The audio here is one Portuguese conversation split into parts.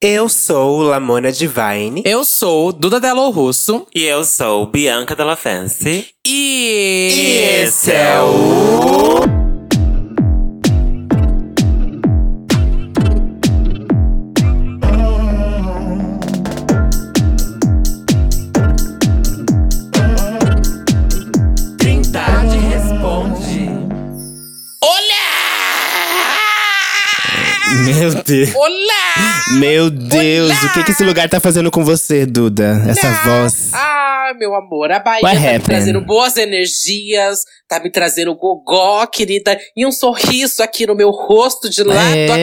Eu sou Lamona Divine. Eu sou Duda Delo Russo. E eu sou Bianca Della Fancy. E... e esse é o. Trindade responde. Olá! Meu Deus. Olá! Meu Deus, Olá! o que, que esse lugar tá fazendo com você, Duda? Essa voz. Ah, meu amor, a Bahia What tá me happened? trazendo boas energias, tá me trazendo gogó, querida, e um sorriso aqui no meu rosto de lado É. a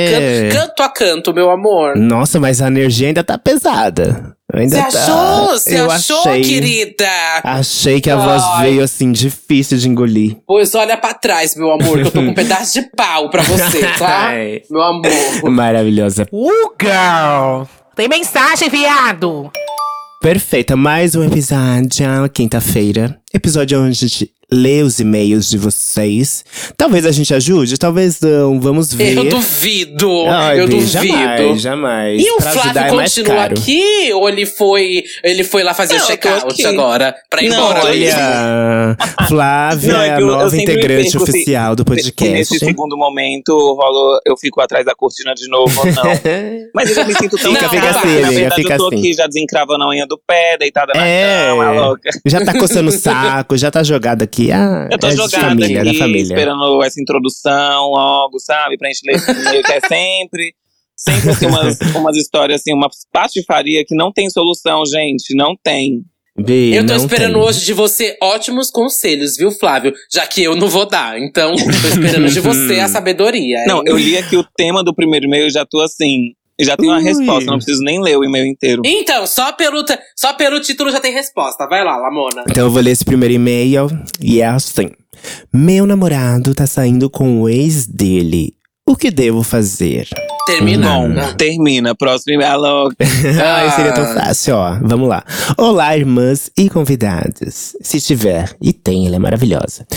canto, canto a canto, meu amor. Nossa, mas a energia ainda tá pesada. Ainda Você tá. achou? Você Eu achou, achei, querida? Achei que a voz Ai. veio assim, difícil de engolir. Pois olha pra trás, meu amor, que eu tô com um pedaço de pau pra você, tá? Ai. meu amor. Maravilhosa. Uh, girl! Tem mensagem, viado! Perfeita, mais um episódio, quinta-feira. Episódio onde lê os e-mails de vocês. Talvez a gente ajude, talvez não. Vamos ver. Eu duvido, Ai, eu Bi, duvido. Jamais, jamais. E o Pra Flávio é continua caro. aqui ou ele foi, ele foi lá fazer Não, check-out agora? Pra ir Não, embora olha, Flávia Não, é é a nova integrante perco se- oficial do Se nesse podcast. segundo momento rolou, eu fico atrás da cortina de novo ou não. Mas eu já me sinto tão Fica, fica assim, Na verdade, fica eu tô assim. aqui já desencravando a unha do pé, deitada na É. cama, louca. Já tá coçando o saco, já tá jogada aqui. Ah, Eu tô é de jogada família, aqui, da família. esperando essa introdução logo, sabe? Pra gente ler que é sempre… Sempre assim, umas, umas histórias assim, uma patifaria que não tem solução, gente. Não tem. Bi, Eu tô esperando tem. hoje de você ótimos conselhos, viu, Flávio? Já que eu não vou dar. Então, tô esperando de você a sabedoria. hein? Não, eu li aqui o tema do primeiro e-mail e já tô assim… Já tenho uma Ui. resposta, não preciso nem ler o e-mail inteiro. Então, só pelo, só pelo título já tem resposta. Vai lá, Lamona. Então eu vou ler esse primeiro e-mail e é assim. Meu namorado tá saindo com o ex dele. O que devo fazer? Termina. Bom, termina. Próximo e-mail. Alô. Ai, seria tão Ah. fácil, ó. Vamos lá. Olá, irmãs e convidados. Se tiver, e tem, ela é maravilhosa.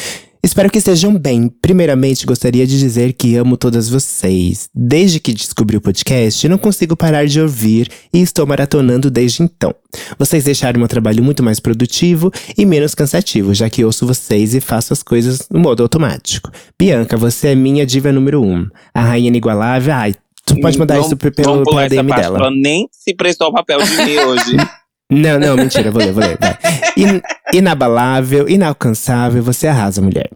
Espero que estejam bem. Primeiramente, gostaria de dizer que amo todas vocês. Desde que descobri o podcast, não consigo parar de ouvir e estou maratonando desde então. Vocês deixaram meu trabalho muito mais produtivo e menos cansativo, já que ouço vocês e faço as coisas no modo automático. Bianca, você é minha diva número um. A rainha inigualável. Ai, tu pode mandar Não- isso pelo, pela DM dela. Ela nem se prestou o papel de mim hoje. Não, não, mentira, vou ler, vou ler. Vai. In- inabalável, inalcançável, você arrasa, mulher.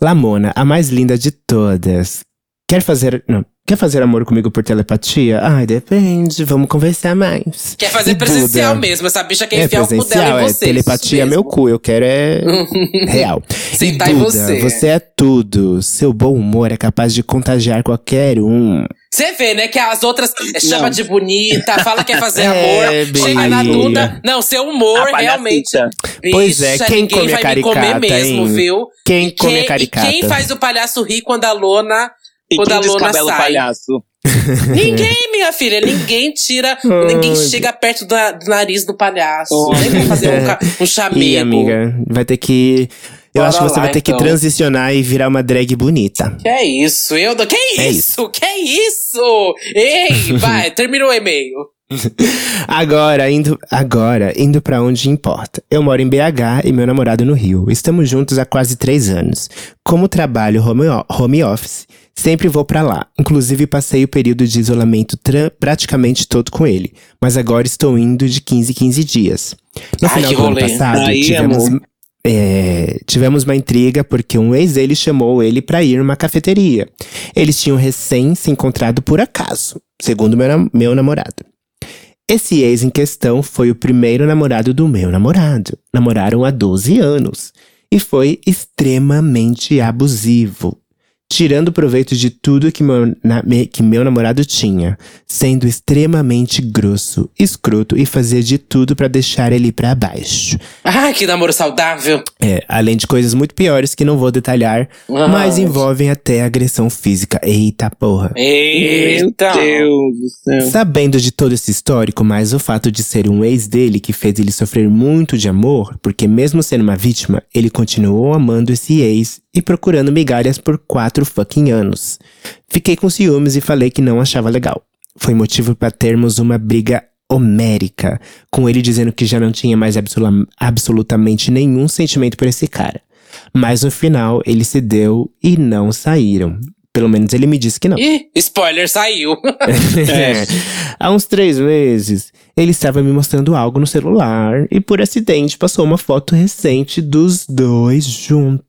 Lamona, a mais linda de todas. Quer fazer. Não. Quer fazer amor comigo por telepatia? Ai, depende, vamos conversar mais. Quer fazer E presencial Duda? mesmo. Essa bicha quer É enfiar o cu dela em é você. telepatia é meu cu, eu quero é real. Sentar e em você. você é tudo. Seu bom humor é capaz de contagiar qualquer um. Você vê, né, que as outras chama Não. de bonita, fala que quer fazer É, amor, bem. chega na Duda. Não, seu humor A realmente. Pois é, quem ninguém come a vai me comer caricata, mesmo, hein? viu? Quem come quem, a e caricata? quem faz o palhaço rir quando a lona. E Quando quem a lona sai. palhaço? Ninguém, minha filha, ninguém tira, ninguém Ai, chega perto da- do nariz do palhaço. Oh. Nem pra fazer um, um chamego. Ih, amiga, vai ter que. Eu Bora acho que você lá, vai ter que então. transicionar e virar uma drag bonita. Que é isso? Eu. Que É isso? Que isso? Ei, vai, terminou o e-mail. Agora, indo, agora, indo pra onde importa. Eu moro em BH e meu namorado no Rio. Estamos juntos há quase três anos. Como trabalho home, home office, sempre vou pra lá. Inclusive, passei o período de isolamento praticamente todo com ele. Mas agora estou indo de 15 em 15 dias. No Ai, final que do ano rolê. passado, Aí, tivemos, amor. é, tivemos uma intriga porque um ex dele chamou ele pra ir numa cafeteria. Eles tinham recém se encontrado por acaso, segundo meu, meu namorado. Esse ex em questão foi o primeiro namorado do meu namorado. Namoraram há 12 anos. E foi extremamente abusivo. Tirando proveito de tudo que meu, na- me- que meu namorado tinha. Sendo extremamente grosso, escroto e fazia de tudo pra deixar ele pra baixo. Ai, que namoro saudável. É, além de coisas muito piores que não vou detalhar, Ah. mas envolvem até agressão física. Eita porra. Eita. Meu Deus do céu. Sabendo de todo esse histórico, mas o fato de ser um ex dele que fez ele sofrer muito de amor, porque mesmo sendo uma vítima, ele continuou amando esse ex e procurando migalhas por quatro fucking anos. Fiquei com ciúmes e falei que não achava legal. foi motivo para termos uma briga homérica, com ele dizendo que já não tinha mais absolu- absolutamente nenhum sentimento por esse cara. Mas no final ele se deu e não saíram. Pelo menos ele me disse que não. Ih, spoiler, saiu. É. Há uns três meses, ele estava me mostrando algo no celular e, por acidente, passou uma foto recente dos dois juntos.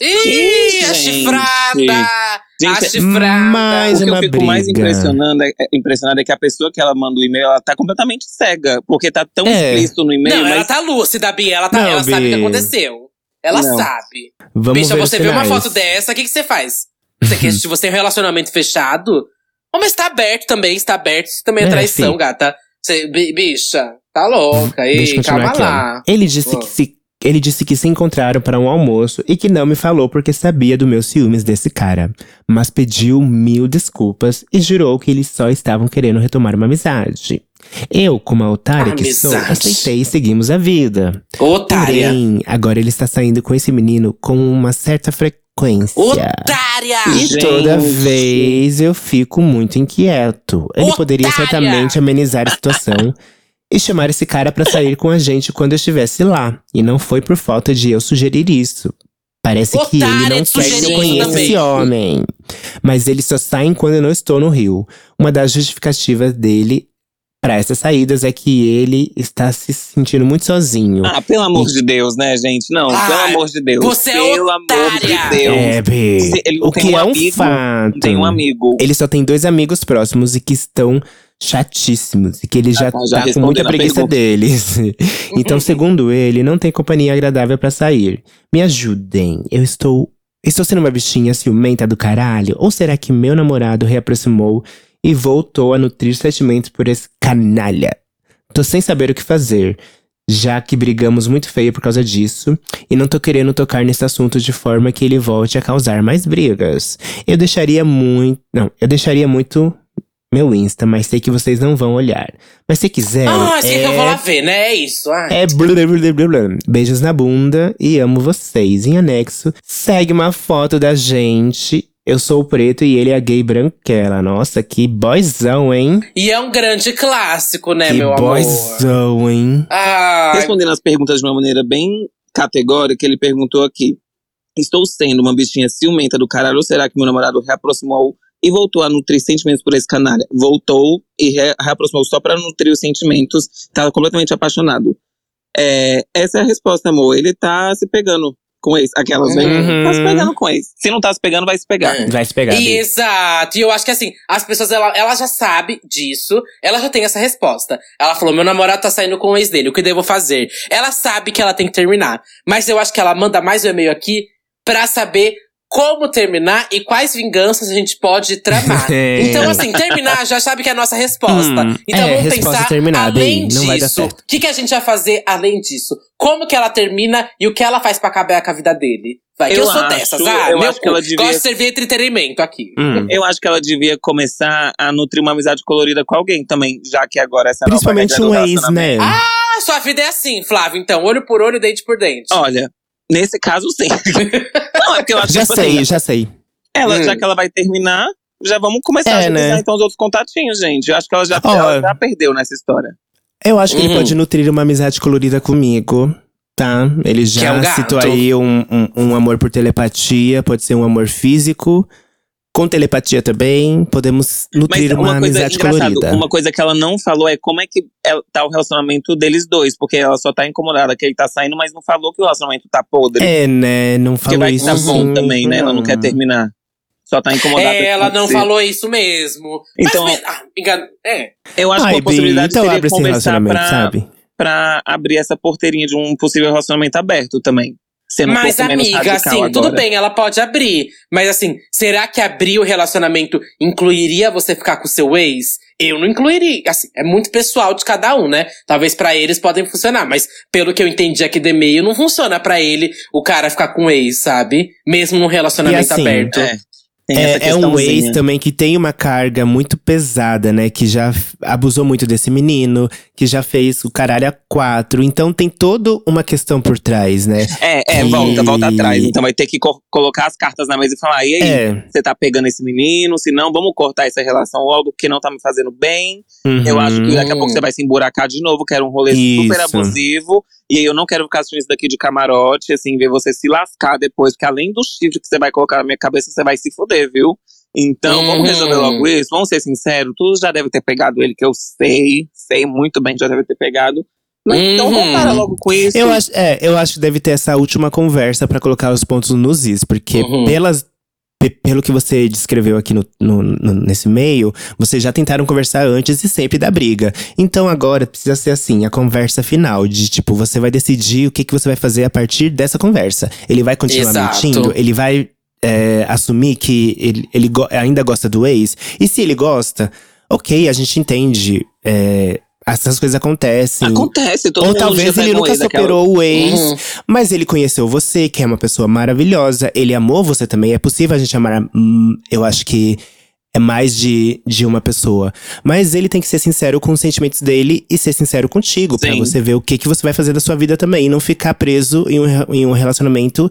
Ih, a chifrada! Gente, a chifrada! mais O que uma eu fico mais briga. impressionando é, é- impressionado é que a pessoa que ela manda o e-mail, ela tá completamente cega. Porque tá tão É. explícito no e-mail, Não, ela mas tá lúcida, Bia. Ela, tá, Não, ela sabe o que aconteceu. Ela Não. sabe. Vamos Bicha, ver você vê uma foto dessa, o que, que você faz? Você quer, se você tem um relacionamento fechado? Oh, mas tá aberto também, está aberto. Isso também é, É, traição, sim. gata. Você, bi- bicha, tá louca. Ei, continuar calma aqui, lá. Ele disse Ó. que se ele disse que se encontraram para um almoço e que não me falou porque sabia do meus ciúmes desse cara, mas pediu mil desculpas e jurou que eles só estavam querendo retomar uma amizade. Eu, como a otária que sou, aceitei e seguimos a vida. Otária. Porém, agora ele está saindo com esse menino com uma certa frequência. Otária! E Gente. toda vez eu fico muito inquieto. Ele poderia Otária! certamente amenizar a situação e chamar esse cara pra sair com a gente quando eu estivesse lá. E não foi por falta de eu sugerir isso. Parece que ele não quer que eu conheça também. esse homem. Mas eles só saem quando eu não estou no Rio. Uma das justificativas dele pra essas saídas é que ele está se sentindo muito sozinho. Ah, pelo amor de Deus, né, gente? Não, Ai, pelo amor de Deus. você é pelo amor de Deus. é, Bê. Se ele O que um é um amigo, fato. Tem um amigo. Ele só tem dois amigos próximos e que estão chatíssimos. E que ele já Ah, tá, já tá com muita preguiça deles. então, segundo ele, não tem companhia agradável pra sair. Me ajudem. Eu estou. Estou sendo uma bichinha ciumenta do caralho? Ou será que meu namorado reaproximou e voltou a nutrir sentimentos por esse canalha? Tô sem saber o que fazer. Já que brigamos muito feio por causa disso, e não tô querendo tocar nesse assunto de forma que ele volte a causar mais brigas. Eu deixaria muito. Não, eu deixaria muito meu Insta, mas sei que vocês não vão olhar. Mas se quiser. Ah, sei é... que eu vou lá ver, né? É isso. Ah. É blá, blá, blá, blá, blá. Beijos na bunda e amo vocês. Em anexo, segue uma foto da gente. Eu sou o preto e ele é a gay branquela. Nossa, que boyzão, hein? E é um grande clássico, né, que meu amor? boyzão, hein? Ah, Respondendo as perguntas de uma maneira bem categórica, ele perguntou aqui: Estou sendo uma bichinha ciumenta do caralho ou será que meu namorado reaproximou e voltou a nutrir sentimentos por esse canalha? Voltou e re- reaproximou só pra nutrir os sentimentos, tá completamente apaixonado. É, essa é a resposta, amor. Ele tá se pegando com ex. Aquelas, vem, Uhum. tá se pegando com ex. Se não tá se pegando, vai se pegar. É. Vai se pegar. E exato. E eu acho que assim, as pessoas, ela, ela já sabe disso, ela já tem essa resposta. Ela falou: meu namorado tá saindo com o ex dele, o que devo fazer? Ela sabe que ela tem que terminar. Mas eu acho que ela manda mais um e-mail aqui pra saber como terminar e quais vinganças a gente pode tramar. É. Então, assim, terminar já sabe que é a nossa resposta. Hum, então é, vamos resposta pensar terminada, além disso. O que, que a gente vai fazer além disso? Como que ela termina e o que ela faz pra acabar com a vida dele? Vai, eu, Eu sou acho- dessas, ah, eu meu acho que ela devia- Gosto de servir entretenimento aqui. Hum. Eu acho que ela devia começar a nutrir uma amizade colorida com alguém também, já que agora essa é Principalmente um ex, né? Ah, sua vida é assim, Flávio. Então, olho por olho, dente por dente. Olha, nesse caso sim. não, é porque eu acho já que, tipo sei, assim, já sei. ela, Hum. já que ela vai terminar, já vamos começar É, a agilizar, né? então os outros contatinhos, gente. Eu acho que ela já, Ó, ela já perdeu nessa história. Eu acho que ele Uhum. pode nutrir uma amizade colorida comigo, tá? Ele Que já é um citou aí um, um, um amor por telepatia, pode ser um amor físico. Com telepatia também, podemos nutrir Mas uma uma coisa amizade engraçada, colorida. uma coisa que ela não falou é como é que ela- tá o relacionamento deles dois, porque ela só tá incomodada que ele tá saindo, mas não falou que o relacionamento tá podre. É, né? Não porque falou vai isso tá bom assim, também, né? Ela não quer terminar. Só tá incomodada. É, ela não falou isso mesmo. Então- Mas, ah, engano, é. Eu acho Ai, que uma Bi, possibilidade então seria abre conversar relacionamento, pra, sabe? pra abrir essa porteirinha de um possível relacionamento aberto também. Sendo um Mas, amiga, assim, tudo agora. bem, ela pode abrir. Mas, assim, será que abrir o relacionamento incluiria você ficar com o seu ex? Eu não incluiria. Assim, é muito pessoal de cada um, né? Talvez pra eles podem funcionar, mas pelo que eu entendi aqui do e-mail, não funciona pra ele o cara ficar com o ex, sabe? Mesmo num relacionamento E assim, aberto. É. É, é um ex também que tem uma carga muito pesada, né? Que já abusou muito desse menino, que já fez o caralho a quatro. Então tem toda uma questão por trás, né? É, é, que- volta, volta atrás. Então vai ter que co- colocar as cartas na mesa e falar: e aí, É. você tá pegando esse menino? Se não, vamos cortar essa relação logo, porque não tá me fazendo bem. Eu Uhum. acho que daqui a pouco você vai se emburacar de novo, quero um rolê super Isso. abusivo. E aí eu não quero ficar assistindo isso daqui de camarote, assim, ver você se lascar depois, porque além do chifre que você vai colocar na minha cabeça, você vai se fuder, viu? Então, Uhum. vamos resolver logo isso, vamos ser sinceros, tu já deve ter pegado ele, que eu sei, sei muito bem que já deve ter pegado. Mas então Uhum. vamos parar logo com isso. Eu acho, é, eu acho que deve ter essa última conversa pra colocar os pontos nos is, porque Uhum. pelas pe- pelo que você descreveu aqui no, no- no- nesse e-mail, vocês já tentaram conversar antes e sempre dá briga. Então agora precisa ser assim, a conversa final, de tipo, você vai decidir o que, que você vai fazer a partir dessa conversa. Ele vai continuar Exato. mentindo? Ele vai é, assumir que ele, ele go- ainda gosta do ex? E se ele gosta, ok, a gente entende. é, essas coisas acontecem. Acontece, todo Ou mundo talvez ele nunca ex daquela- superou o ex, Uhum. mas ele conheceu você, que é uma pessoa maravilhosa. Ele amou você também. É possível a gente amar. hum, eu acho que é mais de, de uma pessoa. Mas ele tem que ser sincero com os sentimentos dele e ser sincero contigo. Pra Sim. você ver o que, que você vai fazer da sua vida também. E não ficar preso em um, em um relacionamento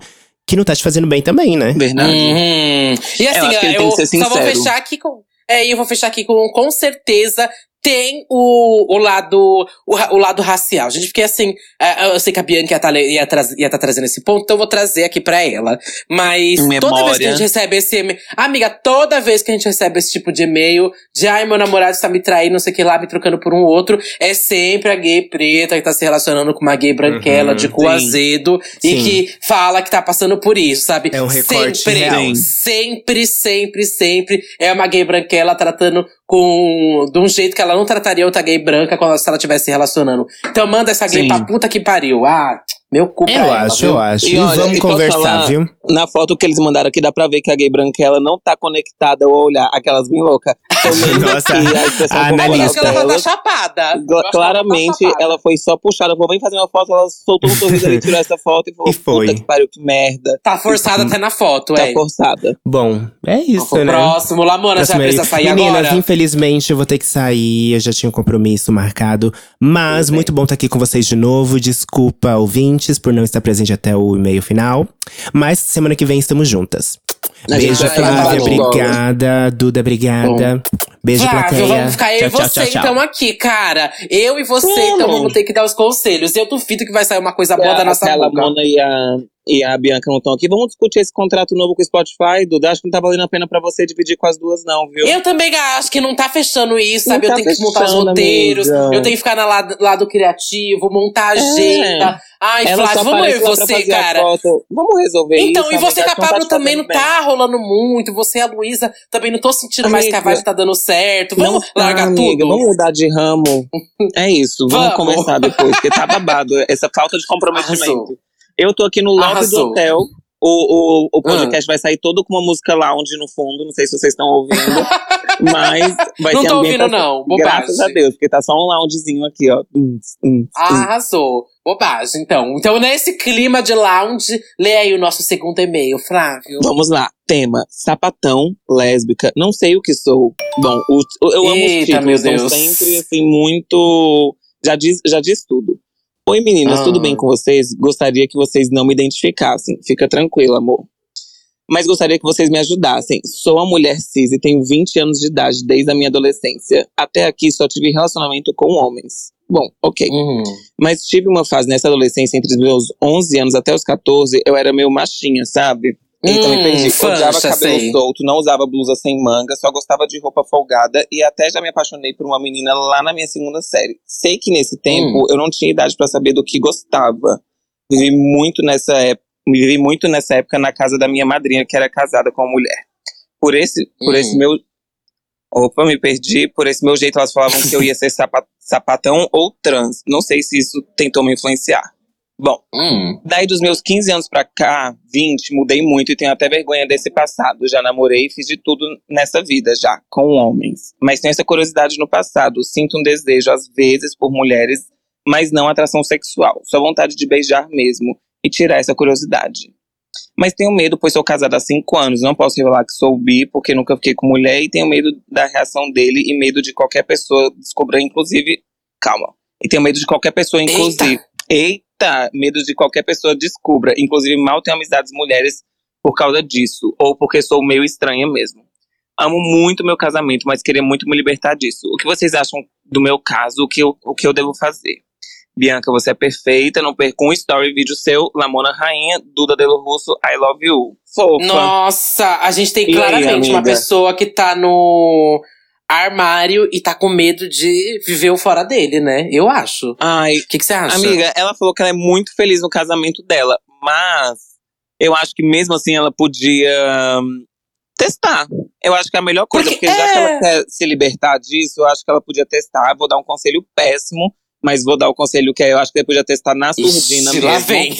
que não tá te fazendo bem também, né? Verdade. Uhum. E assim, Eu acho que ele eu tem que ser só vou sincero. fechar aqui com. É, e eu vou fechar aqui com com certeza tem o, o lado o, o lado racial. Gente, porque assim, é, eu sei que a Bianca ia estar ia, tra ia tá trazendo esse ponto, então eu vou trazer aqui pra ela. Mas Memória. toda vez que a gente recebe esse e-mail. Amiga, toda vez que a gente recebe esse tipo de e-mail, de ai, meu namorado está me traindo, não sei o que lá, me trocando por um outro, é sempre a gay preta que tá se relacionando com uma gay branquela, Uhum, de cu sim. azedo, e Sim. que fala que tá passando por isso, sabe? É um recorte sempre, real. Sempre, sempre, sempre é uma gay branquela tratando com. de um jeito que ela não trataria outra gay branca quando se ela estivesse se relacionando. Então manda essa gay Sim. pra puta que pariu. Ah, meu cu Eu ela, acho, viu? eu acho. E E, olha, vamos e conversar, falar- viu? Na foto que eles mandaram aqui, dá pra ver que a gay branquela não tá conectada ao olhar. Aquelas bem loucas. Nossa, a a que ela tá chapada. Ela tá Claramente, chapada. ela foi só puxada. Falou, vem fazer uma foto. Ela soltou um sorriso ali, tirou essa foto e falou: E foi. Puta que pariu, que merda. Tá forçada até na foto, Tá é. forçada. Bom, é isso, né? Próximo, Lamona, já aí. precisa sair Meninas, agora. infelizmente eu vou ter que sair. Eu já tinha um compromisso marcado. Mas muito bom estar aqui com vocês de novo. Desculpa, ouvintes, por não estar presente até o e-mail final. Mas semana que vem estamos juntas. Beijo, Flávia. Obrigada. Duda, obrigada. Beijo, Flávio, plateia. vamos ficar eu tchau, e tchau, você tchau, tchau. então aqui, cara. Eu e você, Vamos. então vamos ter que dar os conselhos. Eu duvido que vai sair uma coisa boa Se da nossa boca. Lamona e a, e a Bianca não estão aqui. Vamos discutir esse contrato novo com o Spotify, Duda. Acho que não tá valendo a pena pra você dividir com as duas, não, viu? Eu também acho que não tá fechando isso, sabe? tá eu tenho que montar os fechando, roteiros, amiga. eu tenho que ficar na lado, lado criativo, montar a É. agenda. Ai, Ela Flávio, vamos eu e você, cara. Vamos resolver isso. Então, e você tá te também não bem. tá rolando muito. Você e a Luísa também não tô sentindo mais que a Amiga, vibe tá dando certo. Vamos Não tá, largar amiga, tudo? Vamos mudar de ramo. É isso, vamos, Vamos. conversar depois, porque tá babado essa falta de comprometimento. Arrasou. Eu tô aqui no lobby do Arrasou. hotel. O, o, o podcast vai sair todo com uma música lounge no fundo. Não sei se vocês estão ouvindo. mas vai Não ter tô ouvindo, ambientação- não. Bobagem. Graças a Deus, porque tá só um loungezinho aqui, ó. Hum, hum, hum. Arrasou. Bobagem, então. Então, nesse clima de lounge, lê aí o nosso segundo e-mail, Flávio. Vamos lá. Tema: sapatão, lésbica. Não sei o que sou. Bom, os- eu amo Eita, os títulos. meu São sempre, assim, muito. Já diz, já diz tudo. Oi, meninas, Ah. tudo bem com vocês? Gostaria que vocês não me identificassem. Fica tranquilo, amor. Mas gostaria que vocês me ajudassem. Sou uma mulher cis e tenho 20 anos de idade desde a minha adolescência. Até aqui só tive relacionamento com homens. Bom, ok. Uhum. Mas tive uma fase nessa adolescência, entre os meus 11 anos até os 14, eu era meio machinha, sabe? Me Hum, perdi. Odiava fancha, cabelo sei. solto, não usava blusa sem manga, só gostava de roupa folgada e até já me apaixonei por uma menina lá na minha segunda série. Sei que nesse tempo Hum. eu não tinha idade pra saber do que gostava. Vivi muito nessa época, vivi muito nessa época na casa da minha madrinha que era casada com uma mulher. Por esse, por Hum. esse meu Opa, me perdi. Por esse meu jeito, elas falavam que eu ia ser sapa- sapatão ou trans. Não sei se isso tentou me influenciar. Bom, Hum. daí dos meus 15 anos pra cá, 20, mudei muito e tenho até vergonha desse passado. Já namorei e fiz de tudo nessa vida já, com homens. Mas tenho essa curiosidade no passado. Sinto um desejo, às vezes, por mulheres, mas não atração sexual. Só vontade de beijar mesmo e tirar essa curiosidade. Mas tenho medo, pois sou casada há cinco anos. Não posso revelar que sou bi, porque nunca fiquei com mulher. E tenho medo da reação dele e medo de qualquer pessoa descobrir, inclusive. Calma. E tenho medo de qualquer pessoa, inclusive. Eita! Medo de qualquer pessoa descubra. Inclusive, mal tenho amizades mulheres por causa disso. Ou porque sou meio estranha mesmo. Amo muito meu casamento, mas queria muito me libertar disso. O que vocês acham do meu caso? O que eu, o que eu devo fazer? Bianca, você é perfeita. Não perca um story vídeo seu. Lamona Rainha, Duda Delo Russo, I love you. Fofa. Nossa, a gente tem E aí, claramente uma amiga? pessoa que tá no armário e tá com medo de viver o fora dele, né? Eu acho. Ai, O que, que você acha? amiga, ela falou que ela é muito feliz no casamento dela. Mas eu acho que mesmo assim ela podia hum, testar. Eu acho que é a melhor coisa. Porque Porque, já que é- ela quer se libertar disso, eu acho que ela podia testar. Vou dar um conselho péssimo. Mas vou dar o conselho que é, eu acho que ela podia testar na surdina Ixi, mesmo. lá vem.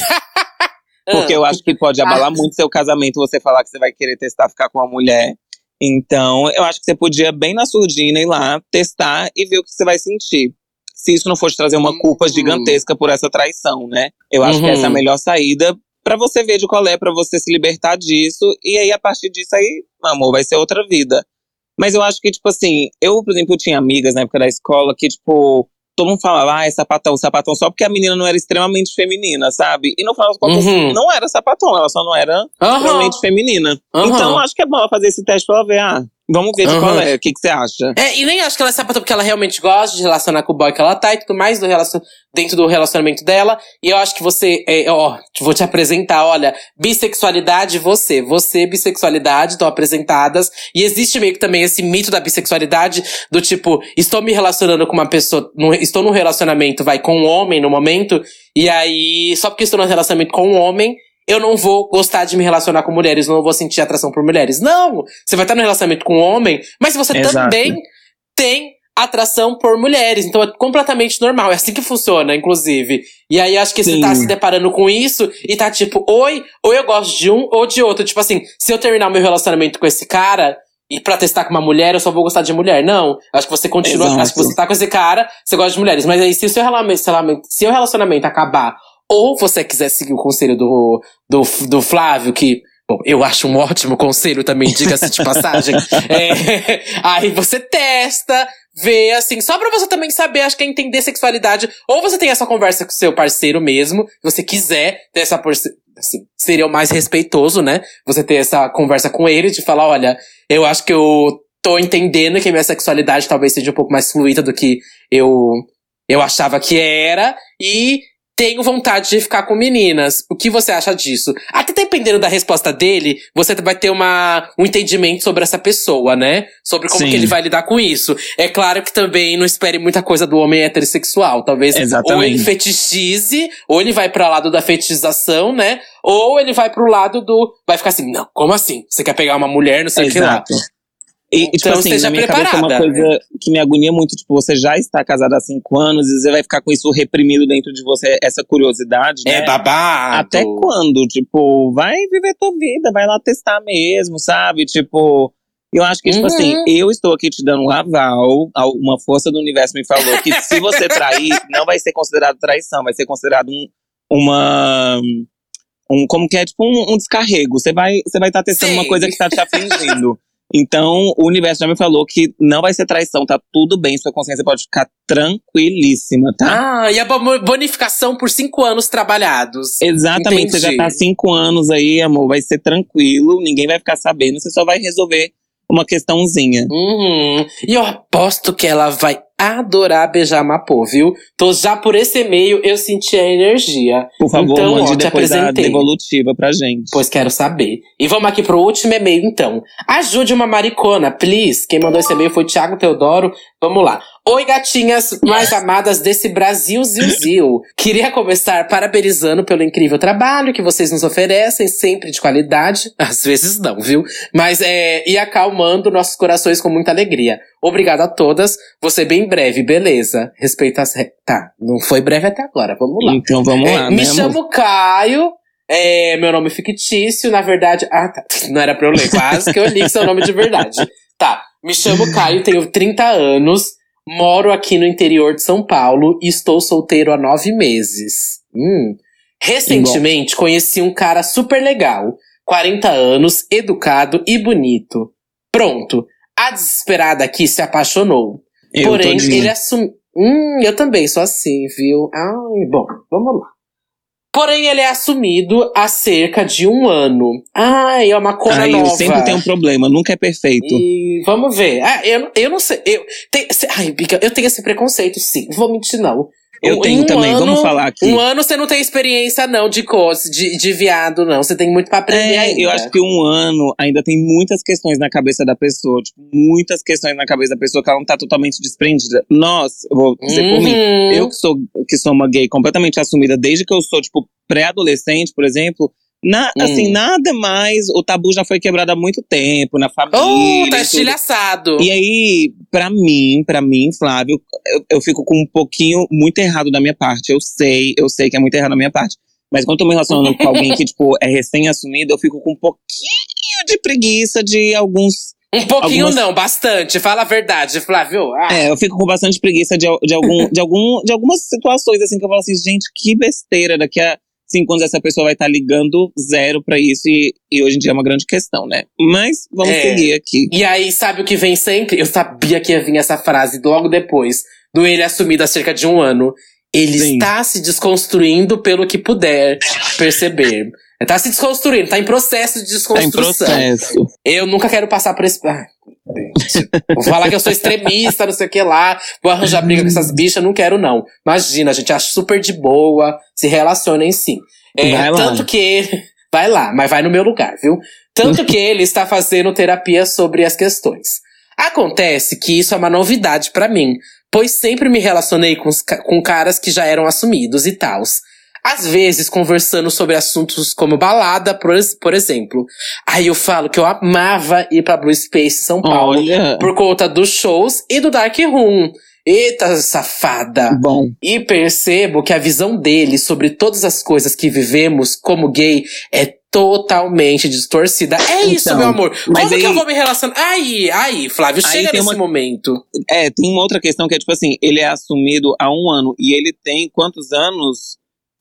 Porque eu acho que pode abalar muito seu casamento você falar que você vai querer testar ficar com uma mulher. Então, eu acho que você podia, bem na surdina, ir lá, testar e ver o que você vai sentir. Se isso não for te trazer uma culpa Uhum. gigantesca por essa traição, né? Eu acho que Uhum. essa é a melhor saída pra você ver de qual é, pra você se libertar disso. E aí, a partir disso, aí, amor, vai ser outra vida. Mas eu acho que, tipo assim, eu, por exemplo, tinha amigas na época da escola que, tipo, todo mundo falava, ah, é sapatão, sapatão, só porque a menina não era extremamente feminina, sabe? E no final das contas, Uhum. não era sapatão, ela só não era Aham. extremamente feminina. Aham. Então, acho que é bom ela fazer esse teste pra ela ver, ah, vamos ver de Aham. qual é, o que, que você acha? É, e nem acho que ela é sapatão porque ela realmente gosta de relacionar com o boy que ela tá e tudo mais do relacion... dentro do relacionamento dela. E eu acho que você, é, ó, vou te apresentar, olha, bissexualidade, você. Você, bissexualidade, estão apresentadas. E existe meio que também esse mito da bissexualidade, do tipo, estou me relacionando com uma pessoa, no- estou num relacionamento, vai, com um homem no momento, e aí, só porque estou num relacionamento com um homem, eu não vou gostar de me relacionar com mulheres, não vou sentir atração por mulheres. Não! Você vai estar no relacionamento com um homem, mas você Exato. também tem atração por mulheres. Então é completamente normal. É assim que funciona, inclusive. E aí acho que você Sim. tá se deparando com isso e tá tipo, oi, ou eu gosto de um ou de outro. Tipo assim, se eu terminar o meu relacionamento com esse cara. E pra testar com uma mulher, eu só vou gostar de mulher. Não. Acho que você continua. Exato. Acho que você tá com esse cara, você gosta de mulheres. Mas aí, se o seu relacionamento, se o relacionamento acabar, ou você quiser seguir o conselho do, do, do Flávio, que Bom, eu acho um ótimo conselho também, diga-se de passagem. É, aí você testa, vê, assim, só pra você também saber, acho que é entender sexualidade. Ou você tem essa conversa com seu parceiro mesmo, se você quiser ter essa. Assim, seria o mais respeitoso, né? Você ter essa conversa com ele, de falar: olha, eu acho que eu tô entendendo que a minha sexualidade talvez seja um pouco mais fluida do que eu, eu achava que era. E tenho vontade de ficar com meninas. O que você acha disso? Até dependendo da resposta dele, você vai ter uma, um entendimento sobre essa pessoa, né? Sobre como Sim. que ele vai lidar com isso. É claro que também não espere muita coisa do homem heterossexual. Talvez ou Exatamente. ele fetichize, ou ele vai pra lado da fetichização, né? Ou ele vai pro lado do. Vai ficar assim, não, como assim? Você quer pegar uma mulher, não sei o que lá. E, tipo Então, assim, esteja na minha cabeça é uma preparada. coisa que me agonia muito, tipo, você já está casada há cinco anos e você vai ficar com isso reprimido dentro de você, essa curiosidade, né? É babado. Até quando? Tipo, vai viver tua vida, vai lá testar mesmo, sabe? Tipo, eu acho que, tipo Uhum. assim, eu estou aqui te dando um aval, uma força do universo me falou que se você trair, não vai ser considerado traição, vai ser considerado um, uma. Um, como que é? Tipo um, um descarrego. Você vai estar você vai tá testando Sim. uma coisa que tá te afligindo. Então, o universo já me falou que não vai ser traição, tá tudo bem, sua consciência pode ficar tranquilíssima, tá? Ah, e a bo- bonificação por cinco anos trabalhados. Exatamente, você já Entendi. tá cinco anos aí, amor, vai ser tranquilo, ninguém vai ficar sabendo, você só vai resolver uma questãozinha. Uhum. E eu aposto que ela vai adorar beijar Mapô, viu? Tô já por esse e-mail, eu senti a energia. Por favor, Então, ó, mande te depois a apresentei. devolutiva pra gente. Pois quero saber. E vamos aqui pro último e-mail, então. Ajude uma maricona, please. Quem mandou esse e-mail foi o Thiago Teodoro. Vamos lá. Oi, gatinhas mais amadas desse Brasil Zil Queria começar parabenizando pelo incrível trabalho que vocês nos oferecem, sempre de qualidade. Às vezes não, viu? Mas é. E acalmando nossos corações com muita alegria. Obrigado a todas. Você bem breve, beleza? Respeita as. re- Tá, não foi breve até agora. Vamos lá. Então vamos É, lá, me né, amor? chamo Caio. É, meu nome é fictício, na verdade. Ah, tá. Não era pra eu ler, quase que eu li seu nome de verdade. Tá. Me chamo Caio, tenho 30 anos, moro aqui no interior de São Paulo e estou solteiro há nove meses. Hum. Recentemente conheci um cara super legal, 40 anos, educado e bonito. Pronto, a desesperada aqui se apaixonou. Eu, Porém, ele assumiu. Hum, eu também sou assim, viu? Ai, bom, vamos lá. Porém, ele é assumido há cerca de um ano. Ai, é uma cor Ai, nova. sempre tenho um problema, nunca é perfeito. E vamos ver. Ah, eu, eu não sei. Eu, tem, se- ai, Bica, eu tenho esse preconceito, sim. Vou mentir, não. Eu Um- tenho um também, vamos ano- falar aqui. Um ano você não tem experiência, não, de coisa, de, de viado, não. Você tem muito pra aprender É, ainda. eu acho que um ano ainda tem muitas questões na cabeça da pessoa. Tipo, muitas questões na cabeça da pessoa que ela não tá totalmente desprendida. Nós, eu vou dizer por mim, Uhum. eu que sou, que sou uma gay completamente assumida desde que eu sou, tipo, pré-adolescente, por exemplo. Na, Hum. Assim, nada mais. O tabu já foi quebrado há muito tempo, na família. Oh, tá estilhaçado. E aí, pra mim, pra mim, Flávio, eu, eu fico com um pouquinho muito errado da minha parte. Eu sei, eu sei que é muito errado da minha parte. Mas quando eu tô me relacionando com alguém que, tipo, é recém-assumido, eu fico com um pouquinho de preguiça de alguns. Um pouquinho algumas- não, bastante. Fala a verdade, Flávio. Ah, É, eu fico com bastante preguiça de, de, algum, de, algum, de algumas situações, assim, que eu falo assim, gente, que besteira. Daqui a cinco anos essa pessoa vai estar ligando zero pra isso. E, e hoje em dia é uma grande questão, né? Mas vamos É. seguir aqui. E aí, sabe o que vem sempre? Eu sabia que ia vir essa frase logo depois do ele assumido há cerca de um ano. Ele Sim. está se desconstruindo pelo que puder perceber. Ele tá se desconstruindo, tá em processo de Tá em desconstrução. processo. Eu nunca quero passar por esse. Gente. Vou falar que eu sou extremista, não sei o que lá. Vou arranjar briga com essas bichas, não quero, não. Imagina, a gente acha super de boa, se relacionem sim. É. Tanto que. Vai lá, mas vai no meu lugar, viu? Tanto que ele está fazendo terapia sobre as questões. Acontece que isso é uma novidade pra mim, pois sempre me relacionei com, com caras que já eram assumidos e tals. Às vezes, conversando sobre assuntos como balada, por, por exemplo. Aí eu falo que eu amava ir pra Blue Space São Paulo Olha. por conta dos shows e do Dark Room. Eita, safada! Bom. E percebo que a visão dele sobre todas as coisas que vivemos como gay é totalmente distorcida. É isso, Então, meu amor. Como que aí- eu vou me relacionar? Aí, aí, Flávio, chega nesse uma- momento. É, tem uma outra questão que é tipo assim, ele é assumido há um ano e ele tem quantos anos?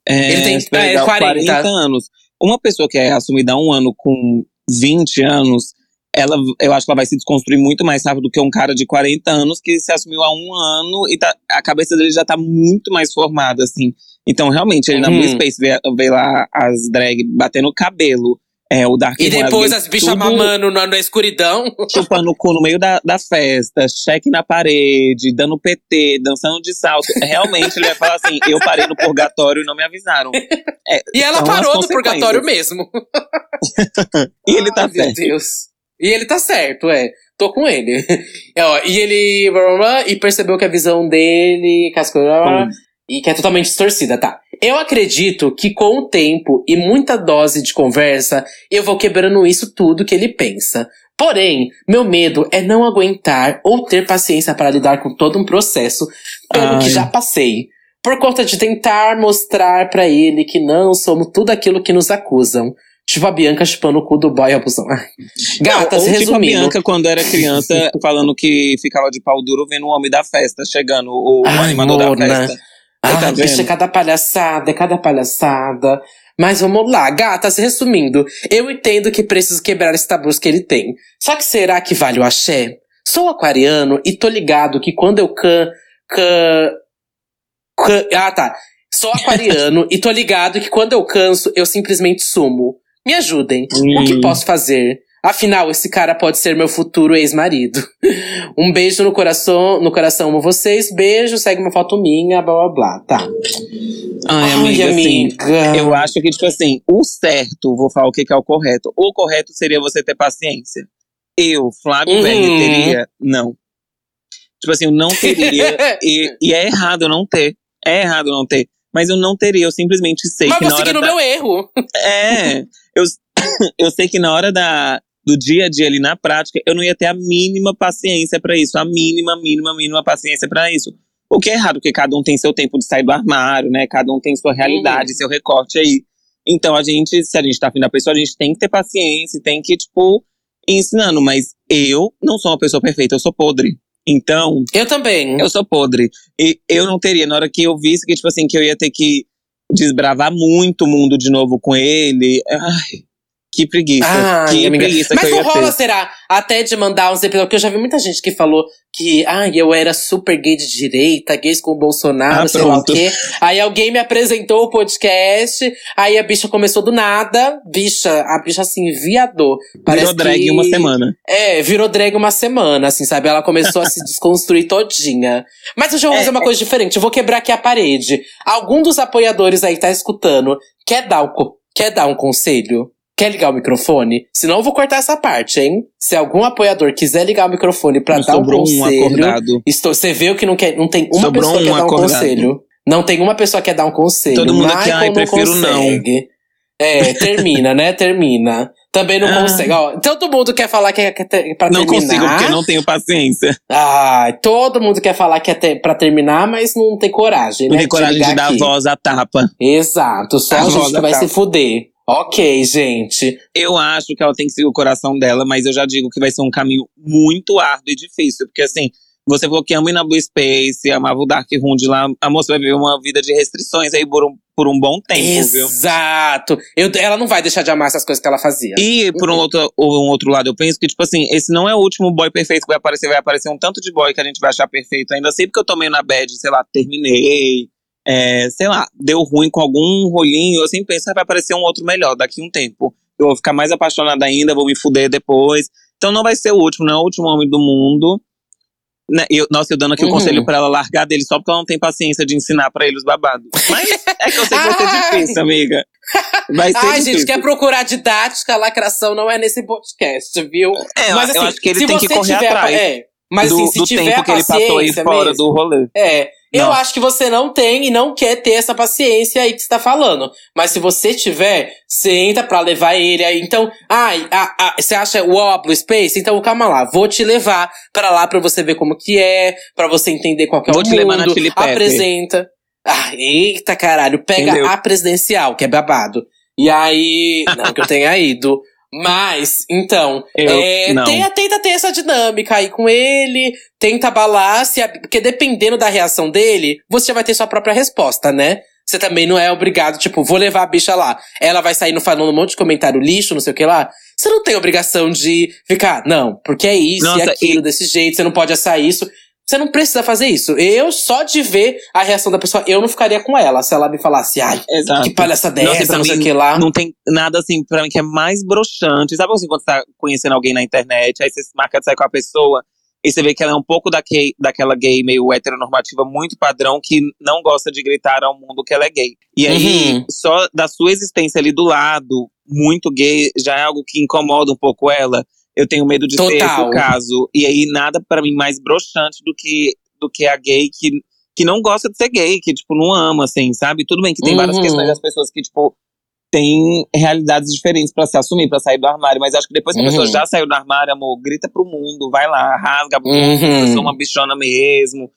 É, Ele tem, é, 40. anos. Uma pessoa que é assumida há um ano com 20 anos, ela, eu acho que ela vai se desconstruir muito mais rápido do que um cara de 40 anos que se assumiu há um ano e tá, a cabeça dele já tá muito mais formada, assim. Então, realmente, ele na Uhum. Blue Space vê, vê lá as drag batendo o cabelo, é, o Dark E depois as bichas mamando na, na escuridão. chupando o cu no meio da, da festa, cheque na parede, dando PT, dançando de salto. Realmente ele vai falar assim: eu parei no purgatório e não me avisaram. É, E ela parou no purgatório mesmo. E ele tá Ai, meu certo. Deus. E ele tá certo, é. Tô com ele. É, ó, e ele. blá, blá, blá, E percebeu que a visão dele. Bom. E que é totalmente distorcida, tá? Eu acredito que com o tempo e muita dose de conversa, eu vou quebrando isso tudo que ele pensa. Porém, meu medo é não aguentar ou ter paciência para lidar com todo um processo pelo que Ai. já passei. Por conta de tentar mostrar pra ele que não somos tudo aquilo que nos acusam. Tipo a Bianca chupando o cu do boy abusão. Ai. Gatas, Ou tipo a resumindo. Bianca quando era criança, falando que ficava de pau duro vendo o homem da festa chegando, o, Ai, animador da Mona. festa. Ah, tá é cada palhaçada, é cada palhaçada. Mas vamos lá, gatas, resumindo. Eu entendo que preciso quebrar esse tabus que ele tem. Só que será que vale o axé? Sou aquariano e tô ligado que quando eu can. can, can ah, tá. Sou aquariano e tô ligado que quando eu canso, eu simplesmente sumo. Me ajudem. O que Hum. posso fazer? Afinal, esse cara pode ser meu futuro ex-marido. Um beijo no coração, no coração amo vocês. Beijo, segue uma foto minha, blá blá blá. Tá. Ai, amiga, assim, amiga. eu acho que, tipo assim, o certo, vou falar o que que é o correto. O correto seria você ter paciência. Eu, Flávio Uhum. Berger, teria? Não. Tipo assim, eu não teria. e, e é errado eu não ter. É errado eu não ter. Mas eu não teria, eu simplesmente sei Mas que hora seguir no da... meu erro. É, eu, eu sei que na hora da, do dia a dia ali na prática, eu não ia ter a mínima paciência pra isso. A mínima, mínima, mínima paciência pra isso. O que é errado, porque cada um tem seu tempo de sair do armário, né? Cada um tem sua realidade, seu recorte aí. Então a gente, se a gente tá afim da pessoa, a gente tem que ter paciência, tem que, tipo, ir ensinando. Mas eu não sou uma pessoa perfeita, eu sou podre. Então, Eu também. eu sou podre. E eu não teria, na hora que eu visse que, tipo assim, que eu ia ter que desbravar muito o mundo de novo com ele. Ai, que preguiça. Ai, que preguiça Mas que não rola, ter. será? Até de mandar uns episódios. Porque eu já vi muita gente que falou que ai, eu era super gay de direita, gays com o Bolsonaro, Ah, sei lá o pronto. quê. Aí alguém me apresentou o podcast, aí a bicha começou do nada. Bicha, a bicha assim, viador. Parece Virou drag que- uma semana. É, virou drag uma semana, assim, sabe? Ela começou a se desconstruir todinha. Mas eu já vou É, fazer uma coisa diferente. Eu vou quebrar aqui a parede. Algum dos apoiadores aí tá escutando, quer dar quer dar um conselho? Quer ligar o microfone? Senão eu vou cortar essa parte, hein? Se algum apoiador quiser ligar o microfone pra dar um um conselho. acordado. estou, você viu que não, quer, não tem uma Sobrou pessoa que um quer dar um acordado. conselho. Não tem uma pessoa que quer dar um conselho. Todo mundo aqui, Michael ai, não prefiro não. consegue. É, termina, né? Termina. Também não Ah. consegue. Ó, todo mundo quer falar que é é pra Não terminar. consigo, porque não tenho paciência. Ai, todo mundo quer falar que é ter, pra terminar, mas não tem coragem, Não né? tenho coragem de ligar dar aqui. voz à tapa. Exato, só A a gente que vai tapa. se fuder. Ok, gente. Eu acho que ela tem que seguir o coração dela, mas eu já digo que vai ser um caminho muito árduo e difícil. Porque assim, você falou que ama ir na Blue Space, amava o Dark Room de lá. A moça vai viver uma vida de restrições aí por um, por um bom tempo, viu? Exato. Ela não vai deixar de amar essas coisas que ela fazia. E por um outro, um outro lado, eu penso que, tipo assim, esse não é o último boy perfeito que vai aparecer. Vai aparecer um tanto de boy que a gente vai achar perfeito ainda. Sempre que eu tomei na bad, sei lá, terminei. É, sei lá, deu ruim com algum rolinho. Eu sempre penso, ah, vai aparecer um outro melhor daqui a um tempo. Eu vou ficar mais apaixonada ainda, vou me fuder depois. Então não vai ser o último, não é o último homem do mundo. Né, eu, nossa, eu dando aqui o Uhum. conselho pra ela largar dele só porque ela não tem paciência de ensinar pra ele os babados. Mas é que eu sei que vai ser difícil, amiga. Vai ser Ai, difícil. gente, quer procurar didática, lacração não é nesse podcast, viu? É, mas eu assim, acho que ele tem que correr tiver, atrás. É, mas do, assim, se do tiver tempo que ele passou aí fora mesmo, do rolê. É, eu Não. acho que você não tem e não quer ter essa paciência aí que você tá falando. Mas se você tiver, senta pra levar ele aí. Então, ai, a- a- você acha o Blue Space? Então, calma lá, vou te levar pra lá pra você ver como que é, pra você entender qual que é Vou o te mundo. levar na Chili. Apresenta. Ah, eita caralho, pega Entendeu? a presidencial, que é babado. E aí, não que eu tenha ido. Mas, então, Eu- é, não. tenha- tenta ter essa dinâmica aí com ele, tenta abalar, se porque dependendo da reação dele, você vai ter sua própria resposta, né? Você também não é obrigado, tipo, vou levar a bicha lá. Ela vai sair no falando um monte de comentário lixo, não sei o que lá. Você não tem obrigação de ficar, não, porque é isso e Nossa, aquilo, e- desse jeito, você não pode assar isso. Você não precisa fazer isso. Eu, só de ver a reação da pessoa, eu não ficaria com ela. Se ela me falasse, ai, Exato. que palhaça Nossa, dessa, pra não sei o que lá. Não tem nada assim pra mim que é mais broxante. Sabe assim, quando você tá conhecendo alguém na internet, aí você se marca de sair com a pessoa e você vê que ela é um pouco daque, daquela gay meio heteronormativa, muito padrão, que não gosta de gritar ao mundo que ela é gay. E aí, Uhum. só da sua existência ali do lado, muito gay, já é algo que incomoda um pouco ela. Eu tenho medo de ser esse Total. o caso. E aí, nada pra mim mais broxante do que, do que a gay que, que não gosta de ser gay, que, tipo, não ama, assim, sabe? Tudo bem que tem várias Uhum. questões das pessoas que, tipo, têm realidades diferentes pra se assumir, pra sair do armário. Mas acho que depois que a pessoa Uhum. já saiu do armário, amor, grita pro mundo, vai lá, rasga Uhum. eu sou uma bichona mesmo.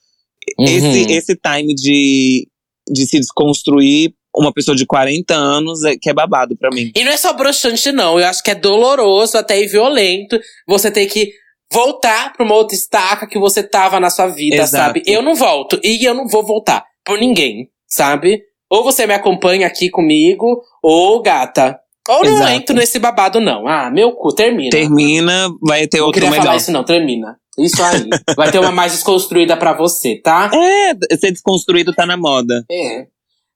Uhum. Esse, esse time de, de se desconstruir uma pessoa de 40 anos é, que é babado pra mim. E não é só broxante, não. Eu acho que é doloroso, até e violento. Você ter que voltar pra uma outra estaca que você tava na sua vida, Exato. sabe? Eu não volto. E eu não vou voltar por ninguém, sabe? Ou você me acompanha aqui comigo, ou gata. Ou não Exato. entro nesse babado, não. Ah, meu cu, termina. Termina, vai ter Não outro melhor. falar isso, não. Termina. Isso aí. Vai ter uma mais desconstruída pra você, tá? É, ser desconstruído tá na moda. É.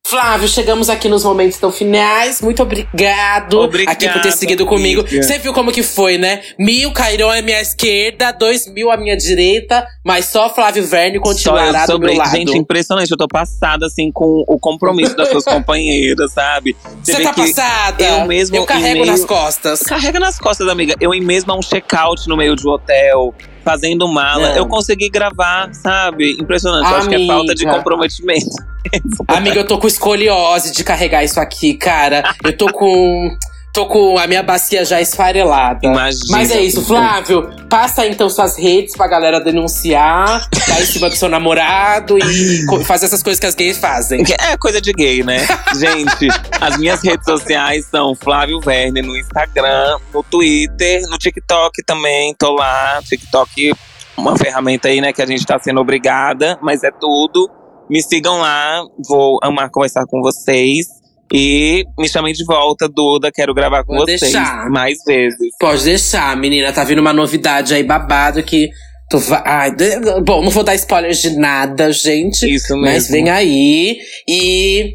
Flávio, chegamos aqui nos momentos tão finais. Muito obrigado, Obrigado, aqui por ter seguido amiga. comigo. Você viu como que foi, né? Mil Cairão à minha esquerda, dois mil à minha direita, mas só Flávio Verne continuará do meu lado. Gente, impressionante. Eu tô passada, assim, com o compromisso das suas companheiras, sabe? Você tá passada? eu mesmo Eu carrego meio- nas costas. Carrega nas costas, amiga. Eu mesmo a um check-out no meio de um hotel, fazendo mala. Não. Eu consegui gravar, sabe? Impressionante. Eu acho que é falta de Amiga. comprometimento. Amiga, eu tô com escoliose de carregar isso aqui, cara. Eu tô com. Tô com a minha bacia já esfarelada. Imagina. Mas é isso, Flávio. Passa então suas redes pra galera denunciar, dar em cima do seu namorado e fazer essas coisas que as gays fazem. É coisa de gay, né? Gente, as minhas redes sociais são Flávio Verne no Instagram, no Twitter, no TikTok também, tô lá. TikTok, uma ferramenta aí, né, que a gente tá sendo obrigada, mas é tudo. Me sigam lá, vou amar conversar com vocês. E me chamem de volta, Duda. Quero gravar com Vou vocês deixar. mais vezes. Pode deixar, menina. Tá vindo uma novidade aí babado que. Tu vai... Ai, de- bom, não vou dar spoilers de nada, gente. Isso mesmo. Mas vem aí. E.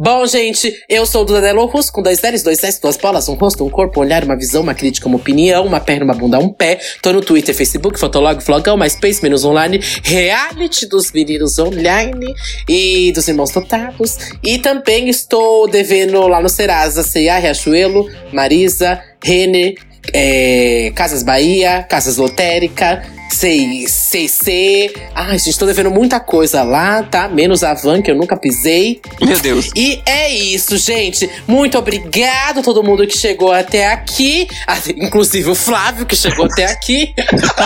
Bom, gente, eu sou o Duda Delo Russo, com dois L's, dois S, duas bolas, um rosto, um corpo, um olhar, uma visão, uma crítica, uma opinião, uma perna, uma bunda, um pé. Tô no Twitter, Facebook, Fotolog, Flogão, MySpace, menos online, reality dos meninos online e dos irmãos dotados. E também estou devendo lá no Serasa, C&A, Riachuelo, Marisa, Renner, é, Casas Bahia, Casas Lotérica, CC. Ai, gente, tô devendo muita coisa lá, tá? Menos a van, que eu nunca pisei. Meu Deus. E é isso, gente. Muito obrigado a todo mundo que chegou até aqui. Ah, Inclusive o Flávio, que chegou até aqui.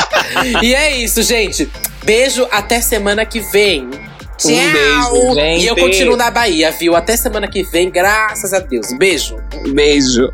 e é isso, gente. Beijo, até semana que vem. Tchau! beijo, gente. E eu continuo na Bahia, viu? Até semana que vem, graças a Deus. Beijo. Beijo.